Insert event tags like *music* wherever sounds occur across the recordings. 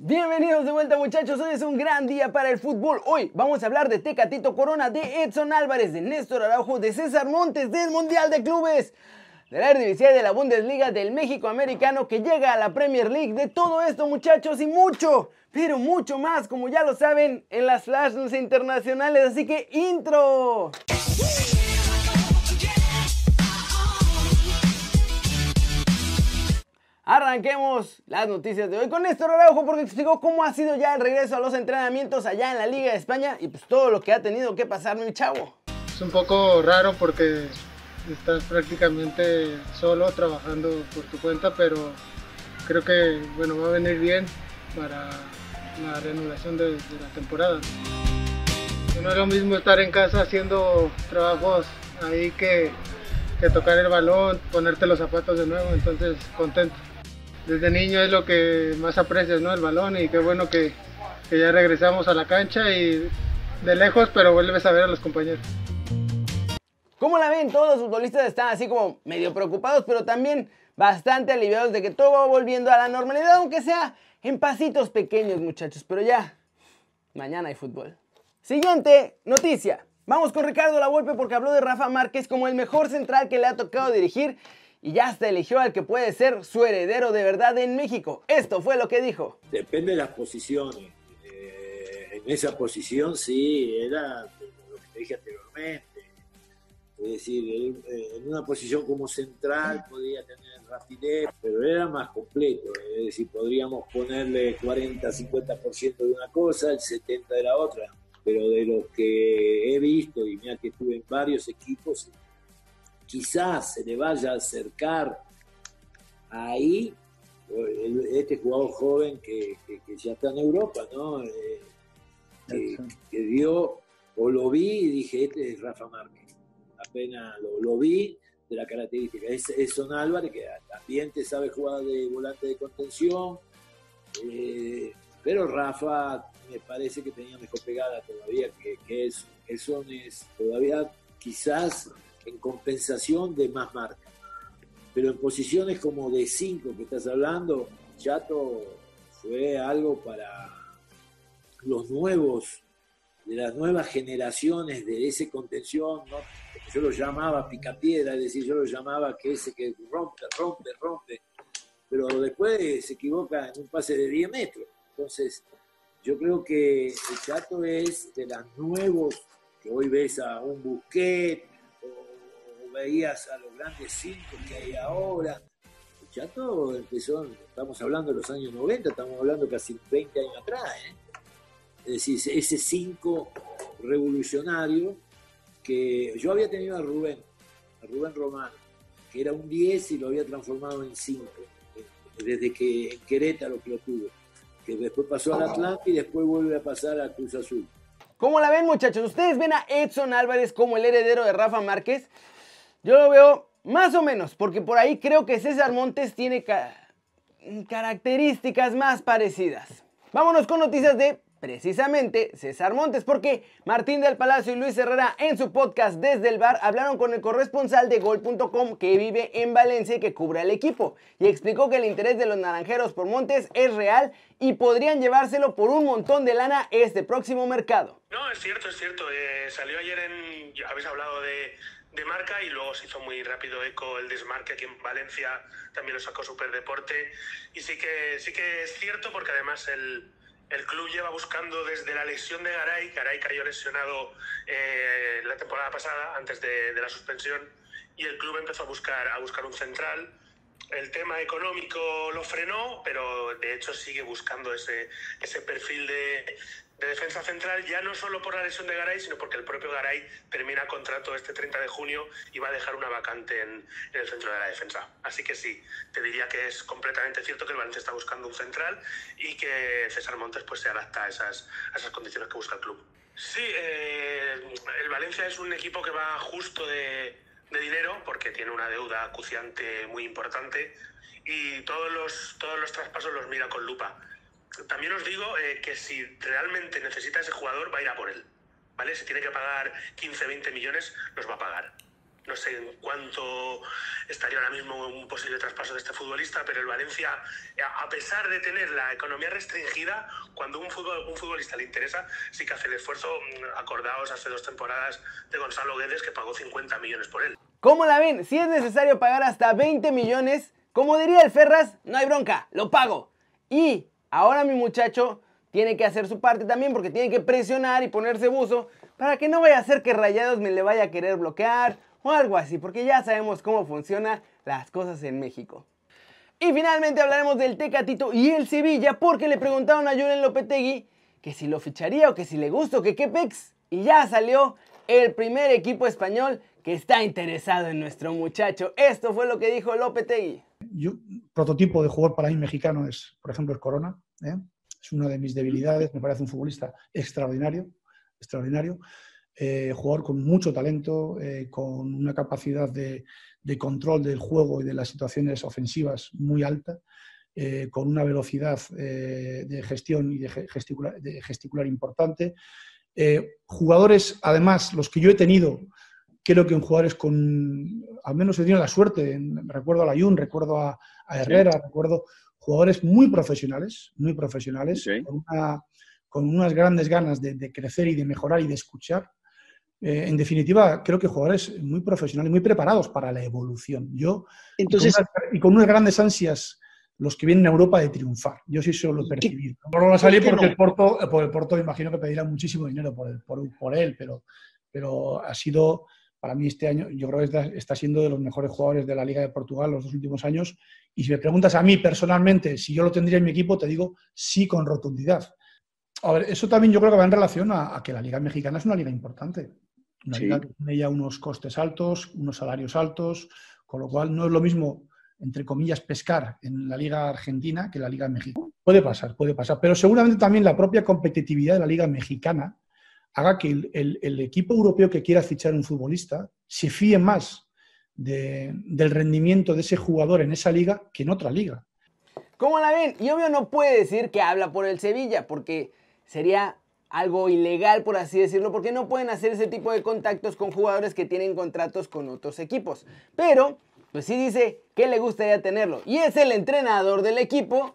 Bienvenidos de vuelta muchachos, hoy es un gran día para el fútbol. Hoy vamos a hablar de Tecatito Corona, de Edson Álvarez, de Néstor Araujo, de César Montes, del Mundial de Clubes, de la Eredivisie de la Bundesliga, del México Americano que llega a la Premier League, de todo esto muchachos y mucho, pero mucho más, como ya lo saben, en las flashes internacionales. Así que intro. Arranquemos las noticias de hoy con Néstor Araujo porque explicó cómo ha sido ya el regreso a los entrenamientos allá en la Liga de España y pues todo lo que ha tenido que pasar mi chavo. Es un poco raro porque estás prácticamente solo trabajando por tu cuenta, pero creo que bueno, va a venir bien para la reanudación de, de la temporada. No es lo mismo estar en casa haciendo trabajos ahí que, que tocar el balón, ponerte los zapatos de nuevo, entonces contento desde niño es lo que más aprecias, ¿no? El balón y qué bueno que, que, ya regresamos a la cancha y de lejos, pero vuelves a ver a los compañeros. ¿Cómo la ven? Todos los futbolistas están así como medio preocupados, pero también bastante aliviados de que todo va volviendo a la normalidad, aunque sea en pasitos pequeños, muchachos. Pero ya, mañana hay fútbol. Siguiente noticia. Vamos con Ricardo Lavolpe porque habló de Rafa Márquez como el mejor central que le ha tocado dirigir y ya hasta eligió al que puede ser su heredero de verdad en México. Esto fue lo que dijo. Depende de las posiciones. Eh, en esa posición sí, era lo que te dije anteriormente. Es decir, en una posición como central podía tener rapidez, pero era más completo. Es decir, podríamos ponerle 40-50% de una cosa, el 70% de la otra. Pero de lo que he visto, y mira que estuve en varios equipos, quizás se le vaya a acercar ahí este jugador joven que, que, que ya está en Europa, ¿no? Eh, que, que, dio, o lo vi y dije, este es Rafa Márquez. Apenas lo, lo vi de la característica. Es, es Son Álvarez, que también te sabe jugar de volante de contención, eh, pero Rafa me parece que tenía mejor pegada todavía, que, que es, eso es todavía quizás en compensación de más marca. Pero en posiciones como de 5 que estás hablando, Chato fue algo para los nuevos, de las nuevas generaciones de ese contención, ¿no? yo lo llamaba picapiedra, es decir, yo lo llamaba que ese que rompe, rompe, rompe, pero después se equivoca en un pase de 10 metros. Entonces, yo creo que el Chato es de los nuevos, que hoy ves a un Busquet, veías a los grandes cinco que hay ahora. El Chato empezó, estamos hablando de los años 90, estamos hablando casi 20 años atrás. ¿eh? Es decir, ese cinco revolucionario que yo había tenido a Rubén, a Rubén Romano, que era un 10 y lo había transformado en 5, desde que en Querétaro que lo tuvo, que después pasó al Atlante y después vuelve a pasar a Cruz Azul. ¿Cómo la ven muchachos? ¿Ustedes ven a Edson Álvarez como el heredero de Rafa Márquez? Yo lo veo más o menos, porque por ahí creo que César Montes tiene ca características más parecidas. Vámonos con noticias de precisamente César Montes, porque Martín del Palacio y Luis Herrera en su podcast Desde el Bar hablaron con el corresponsal de Gol.com que vive en Valencia y que cubre al equipo, y explicó que el interés de los naranjeros por Montes es real y podrían llevárselo por un montón de lana este próximo mercado. No, es cierto, es cierto. Eh, salió ayer en... Habéis hablado de de marca y luego se hizo muy rápido eco el desmarque aquí en Valencia, también lo sacó Superdeporte y sí que, sí que es cierto porque además el, el club lleva buscando desde la lesión de Garay, Garay cayó lesionado eh, la temporada pasada antes de, de, la suspensión y el club empezó a buscar, a buscar un central. El tema económico lo frenó, pero de hecho sigue buscando ese, ese perfil de, de defensa central, ya no solo por la lesión de Garay, sino porque el propio Garay termina contrato este 30 de junio y va a dejar una vacante en, en, el centro de la defensa. Así que sí, te diría que es completamente cierto que el Valencia está buscando un central y que César Montes pues, se adapta a esas, a esas condiciones que busca el club. Sí, eh, el Valencia es un equipo que va justo de, de dinero porque tiene una deuda acuciante muy importante y todos los, todos los traspasos los mira con lupa también os digo eh, que si realmente necesita ese jugador, va a ir a por él. ¿Vale? Si tiene que pagar 15, 20 millones, los va a pagar. No sé en cuánto estaría ahora mismo un posible traspaso de este futbolista, pero el Valencia, a pesar de tener la economía restringida, cuando un, fútbol, un futbolista le interesa, sí que hace el esfuerzo. Mm, acordaos hace dos temporadas de Gonzalo Guedes que pagó 50 millones por él. ¿Cómo la ven? Si es necesario pagar hasta 20 millones, como diría el Ferras, no hay bronca, lo pago. Y ahora mi muchacho tiene que hacer su parte también porque tiene que presionar y ponerse buzo para que no vaya a ser que Rayados me le vaya a querer bloquear o algo así, porque ya sabemos cómo funcionan las cosas en México. Y finalmente hablaremos del Tecatito y el Sevilla porque le preguntaron a Julen Lopetegui que si lo ficharía o que si le gusta o que qué pex. Y ya salió el primer equipo español que está interesado en nuestro muchacho. Esto fue lo que dijo Lopetegui. Yo, prototipo de jugador para mí mexicano es, por ejemplo, el Corona. ¿eh? Es una de mis debilidades. Me parece un futbolista extraordinario, extraordinario. Eh, jugador con mucho talento, eh, con una capacidad de, control del juego y de las situaciones ofensivas muy alta, con una velocidad de gestión y de gesticular, de gesticular importante. jugadores, además, los que yo he tenido, creo que en jugadores con, al menos he tenido la suerte, recuerdo a Layun, recuerdo a, Herrera, recuerdo jugadores muy profesionales, muy profesionales, con, unas grandes ganas de, crecer y de mejorar y de escuchar. Eh, en definitiva, creo que jugadores muy profesionales, muy preparados para la evolución. Yo, Entonces, y, con unas, grandes ansias los que vienen a Europa de triunfar. Yo sí solo lo he percibido. No lo va a salir porque el Porto, por el Porto imagino que pedirá muchísimo dinero por, por, por él, pero, pero ha sido para mí este año yo creo que está, siendo de los mejores jugadores de la Liga de Portugal los dos últimos años. Y si me preguntas a mí personalmente si yo lo tendría en mi equipo, te digo sí con rotundidad. A ver, eso también yo creo que va en relación a, que la Liga Mexicana es una liga importante. Una liga que tiene ya unos costes altos, unos salarios altos, con lo cual no es lo mismo, entre comillas, pescar en la Liga Argentina que en la Liga Mexicana. Puede pasar, puede pasar. Pero seguramente también la propia competitividad de la Liga Mexicana haga que el, equipo europeo que quiera fichar un futbolista se fíe más del rendimiento de ese jugador en esa liga que en otra liga. ¿Cómo la ven? Y obvio no puede decir que habla por el Sevilla, porque sería algo ilegal, por así decirlo, porque no pueden hacer ese tipo de contactos con jugadores que tienen contratos con otros equipos. Pero, pues sí dice que le gustaría tenerlo. Y es el entrenador del equipo.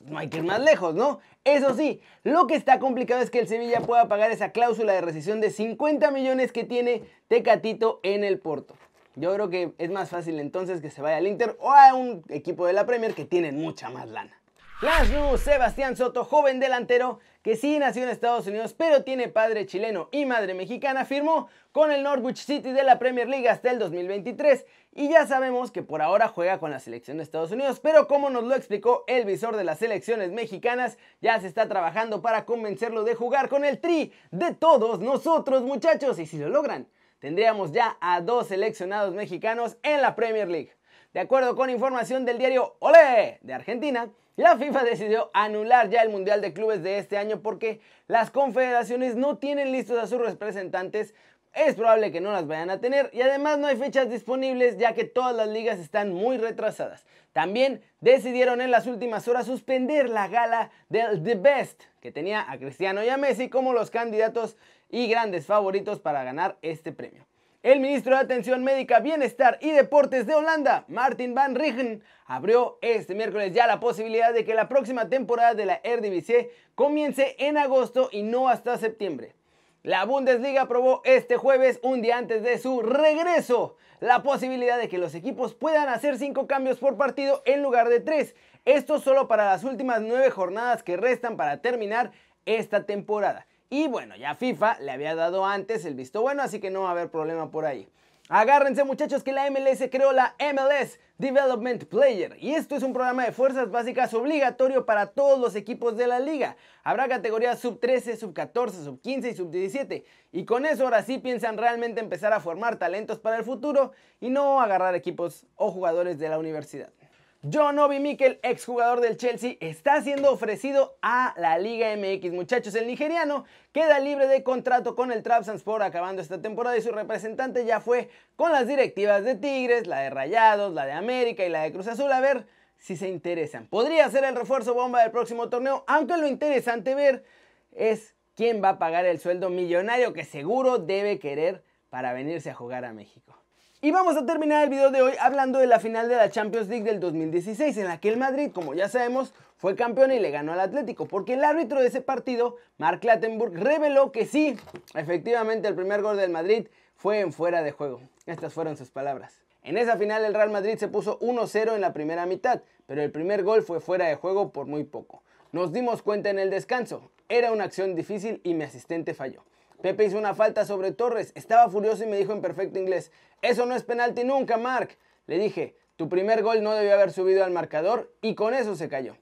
No hay que ir más lejos, ¿no? Eso sí, lo que está complicado es que el Sevilla pueda pagar esa cláusula de rescisión de 50 millones que tiene Tecatito en el Porto. Yo creo que es más fácil entonces que se vaya al Inter o a un equipo de la Premier que tienen mucha más lana. Flash News, Sebastián Soto, joven delantero que sí nació en Estados Unidos pero tiene padre chileno y madre mexicana, firmó con el Norwich City de la Premier League hasta el 2023 y ya sabemos que por ahora juega con la selección de Estados Unidos, pero como nos lo explicó el visor de las selecciones mexicanas, ya se está trabajando para convencerlo de jugar con el tri de todos nosotros muchachos y si lo logran, tendríamos ya a dos seleccionados mexicanos en la Premier League. De acuerdo con información del diario Olé de Argentina, la FIFA decidió anular ya el Mundial de Clubes de este año porque las confederaciones no tienen listos a sus representantes. Es probable que no las vayan a tener y además no hay fechas disponibles ya que todas las ligas están muy retrasadas. También decidieron en las últimas horas suspender la gala del The Best que tenía a Cristiano y a Messi como los candidatos y grandes favoritos para ganar este premio. El ministro de Atención Médica, Bienestar y Deportes de Holanda, Martin van Rigen, abrió este miércoles ya la posibilidad de que la próxima temporada de la Eredivisie comience en agosto y no hasta septiembre. La Bundesliga aprobó este jueves, un día antes de su regreso, la posibilidad de que los equipos puedan hacer cinco cambios por partido en lugar de tres. Esto solo para las últimas nueve jornadas que restan para terminar esta temporada. Y bueno, ya FIFA le había dado antes el visto bueno, así que no va a haber problema por ahí. Agárrense muchachos que la MLS creó la MLS Development Player y esto es un programa de fuerzas básicas obligatorio para todos los equipos de la liga. Habrá categorías sub 13, sub 14, sub 15 y sub 17 y con eso ahora sí piensan realmente empezar a formar talentos para el futuro y no agarrar equipos o jugadores de la universidad. John Obi Mikel, exjugador del Chelsea, está siendo ofrecido a la Liga MX. Muchachos, el nigeriano queda libre de contrato con el Trabzonspor acabando esta temporada y su representante ya fue con las directivas de Tigres, la de Rayados, la de América y la de Cruz Azul a ver si se interesan. Podría ser el refuerzo bomba del próximo torneo, aunque lo interesante ver es quién va a pagar el sueldo millonario que seguro debe querer para venirse a jugar a México. Y vamos a terminar el video de hoy hablando de la final de la Champions League del 2016, en la que el Madrid, como ya sabemos, fue campeón y le ganó al Atlético, porque el árbitro de ese partido, Mark Clattenburg, reveló que sí, efectivamente el primer gol del Madrid fue en fuera de juego. Estas fueron sus palabras. En esa final el Real Madrid se puso 1-0 en la primera mitad, pero el primer gol fue fuera de juego por muy poco. Nos dimos cuenta en el descanso, era una acción difícil y mi asistente falló. Pepe hizo una falta sobre Torres, estaba furioso y me dijo en perfecto inglés, eso no es penalti nunca, Mark. Le dije, tu primer gol no debió haber subido al marcador y con eso se cayó.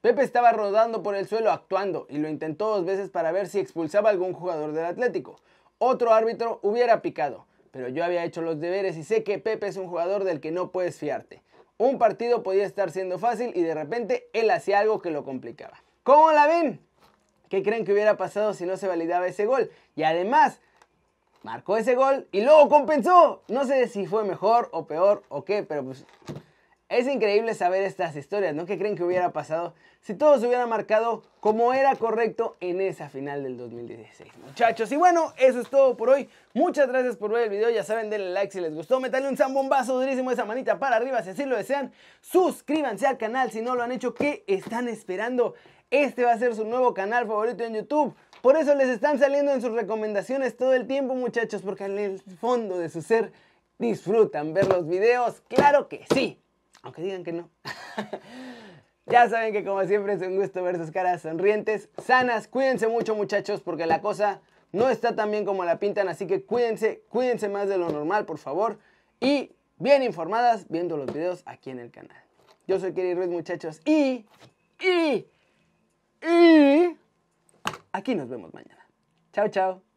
Pepe estaba rodando por el suelo actuando y lo intentó dos veces para ver si expulsaba a algún jugador del Atlético. Otro árbitro hubiera picado, pero yo había hecho los deberes y sé que Pepe es un jugador del que no puedes fiarte. Un partido podía estar siendo fácil y de repente él hacía algo que lo complicaba. ¿Cómo la ven? ¿Qué creen que hubiera pasado si no se validaba ese gol? Y además, marcó ese gol y luego compensó. No sé si fue mejor o peor o qué, pero pues es increíble saber estas historias, ¿no? ¿Qué creen que hubiera pasado si todos hubieran marcado como era correcto en esa final del 2016, muchachos? Y bueno, eso es todo por hoy. Muchas gracias por ver el video. Ya saben, denle like si les gustó. Metanle un zambombazo durísimo esa manita para arriba si así lo desean. Suscríbanse al canal si no lo han hecho. ¿Qué están esperando? Este va a ser su nuevo canal favorito en YouTube. Por eso les están saliendo en sus recomendaciones todo el tiempo, muchachos, porque en el fondo de su ser disfrutan ver los videos. Claro que sí. Aunque digan que no. *laughs* ya saben que como siempre es un gusto ver sus caras sonrientes, sanas. Cuídense mucho muchachos porque la cosa no está tan bien como la pintan. Así que cuídense, cuídense más de lo normal por favor. Y bien informadas viendo los videos aquí en el canal. Yo soy Kerry Ruiz muchachos y... Y... Y... Aquí nos vemos mañana. Chao, chao.